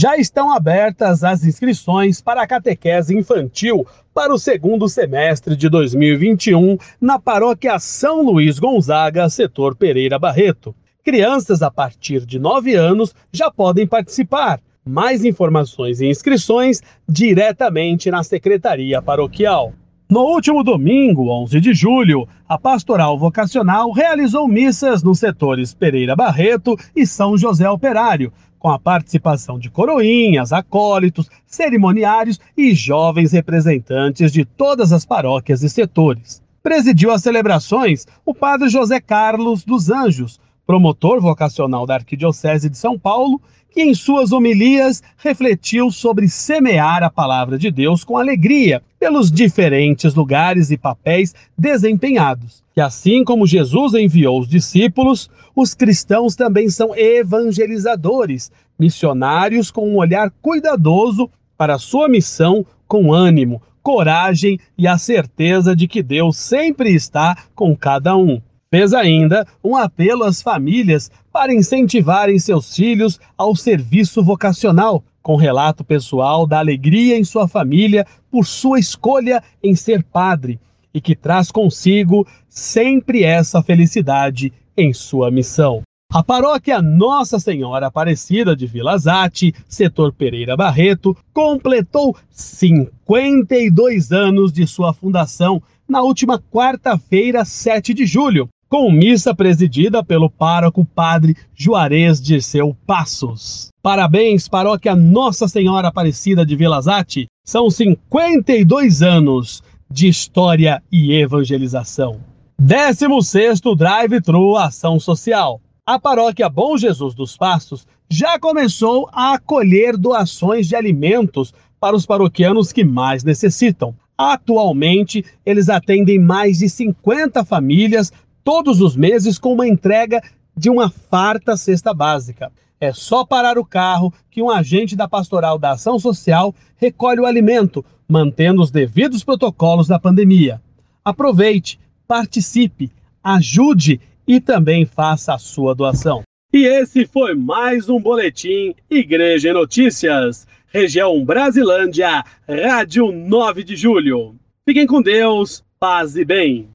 Já estão abertas as inscrições para a catequese infantil para o segundo semestre de 2021 na paróquia São Luís Gonzaga, setor Pereira Barreto. Crianças a partir de 9 anos já podem participar. Mais informações e inscrições diretamente na Secretaria Paroquial. No último domingo, 11 de julho, a Pastoral Vocacional realizou missas nos setores Pereira Barreto e São José Operário, com a participação de coroinhas, acólitos, cerimoniários e jovens representantes de todas as paróquias e setores. Presidiu as celebrações o padre José Carlos dos Anjos, promotor vocacional da Arquidiocese de São Paulo, que em suas homilias refletiu sobre semear a palavra de Deus com alegria pelos diferentes lugares e papéis desempenhados. Que assim como Jesus enviou os discípulos, os cristãos também são evangelizadores, missionários com um olhar cuidadoso para a sua missão com ânimo, coragem e a certeza de que Deus sempre está com cada um. Fez ainda um apelo às famílias para incentivarem seus filhos ao serviço vocacional, com relato pessoal da alegria em sua família por sua escolha em ser padre e que traz consigo sempre essa felicidade em sua missão. A paróquia Nossa Senhora Aparecida de Vila Zate, setor Pereira Barreto, completou 52 anos de sua fundação na última quarta-feira, 7 de julho, com missa presidida pelo pároco Padre Juarez de Seu Passos. Parabéns, paróquia Nossa Senhora Aparecida de Vilazate. São 52 anos de história e evangelização. 16 Drive-Thru Ação Social. A paróquia Bom Jesus dos Passos já começou a acolher doações de alimentos para os paroquianos que mais necessitam. Atualmente, eles atendem mais de 50 famílias todos os meses com uma entrega de uma farta cesta básica. É só parar o carro que um agente da Pastoral da Ação Social recolhe o alimento, mantendo os devidos protocolos da pandemia. Aproveite, participe, ajude e também faça a sua doação. E esse foi mais um boletim Igreja Notícias, região Brasilândia, Rádio 9 de Julho. Fiquem com Deus, paz e bem.